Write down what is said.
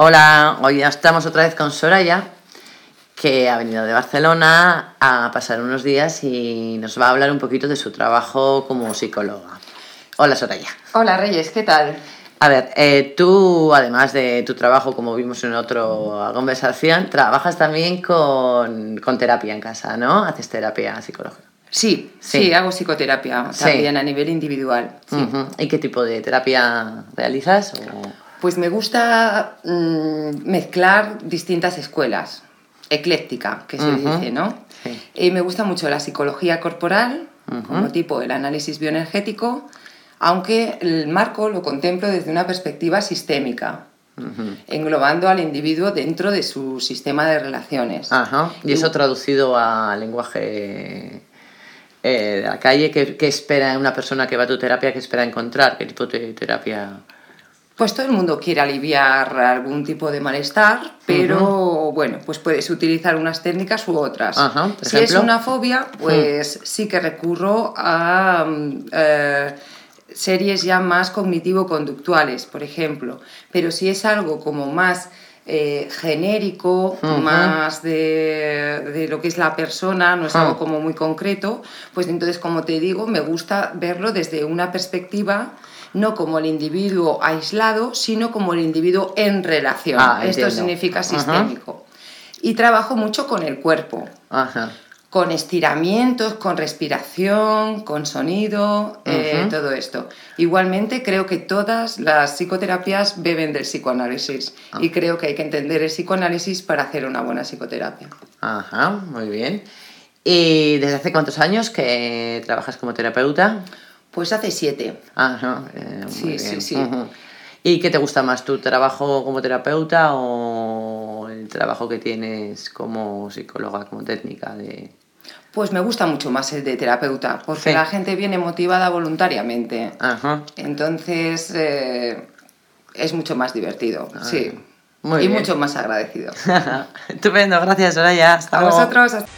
Hola, hoy ya estamos otra vez con Soraya, que ha venido de Barcelona a pasar unos días y nos va a hablar un poquito de su trabajo como psicóloga. Hola Soraya. Hola Reyes, ¿qué tal? A ver, eh, tú, además de tu trabajo, como vimos en otra conversación, trabajas también con, con terapia en casa, ¿no? Haces terapia psicológica. Sí, Sí. sí, hago psicoterapia Sí. también a nivel individual. sí. ¿Y qué tipo de terapia realizas? o- Pues me gusta mm, mezclar distintas escuelas, ecléctica, que se dice, ¿no? Sí. Y me gusta mucho la psicología corporal, como tipo el análisis bioenergético, aunque el marco lo contemplo desde una perspectiva sistémica, englobando al individuo dentro de su sistema de relaciones. Ajá. Y eso traducido a lenguaje eh, de la calle, ¿qué, qué espera una persona que va a tu terapia? ¿Qué espera encontrar? ¿Qué tipo de terapia? Pues todo el mundo quiere aliviar algún tipo de malestar, pero bueno, pues puedes utilizar unas técnicas u otras. Ajá, si ejemplo. es una fobia, pues sí que recurro a mm, eh, series ya más cognitivo-conductuales, por ejemplo. Pero si es algo como más eh, genérico, más de, de lo que es la persona, no es Ah. algo como muy concreto, pues entonces, como te digo, me gusta verlo desde una perspectiva no como el individuo aislado, sino como el individuo en relación. Ah, Esto significa sistémico. Y trabajo mucho con el cuerpo, Ajá. Con estiramientos, con respiración, con sonido, eh, todo esto. Igualmente creo que todas las psicoterapias beben del psicoanálisis Ah. y creo que hay que entender el psicoanálisis para hacer una buena psicoterapia. Ajá, muy bien. ¿Y desde hace cuántos años que trabajas como terapeuta? Pues hace siete. Ajá, eh, muy Sí, sí, sí. Ujú. ¿Y qué te gusta más, tu trabajo como terapeuta o el trabajo que tienes como psicóloga, como técnica de... Pues me gusta mucho más el de terapeuta, porque Sí. la gente viene motivada voluntariamente. Ajá. Entonces eh, es mucho más divertido, sí. muy y bien. mucho más agradecido. Estupendo, gracias Soraya. Hasta A luego. vosotros. hasta-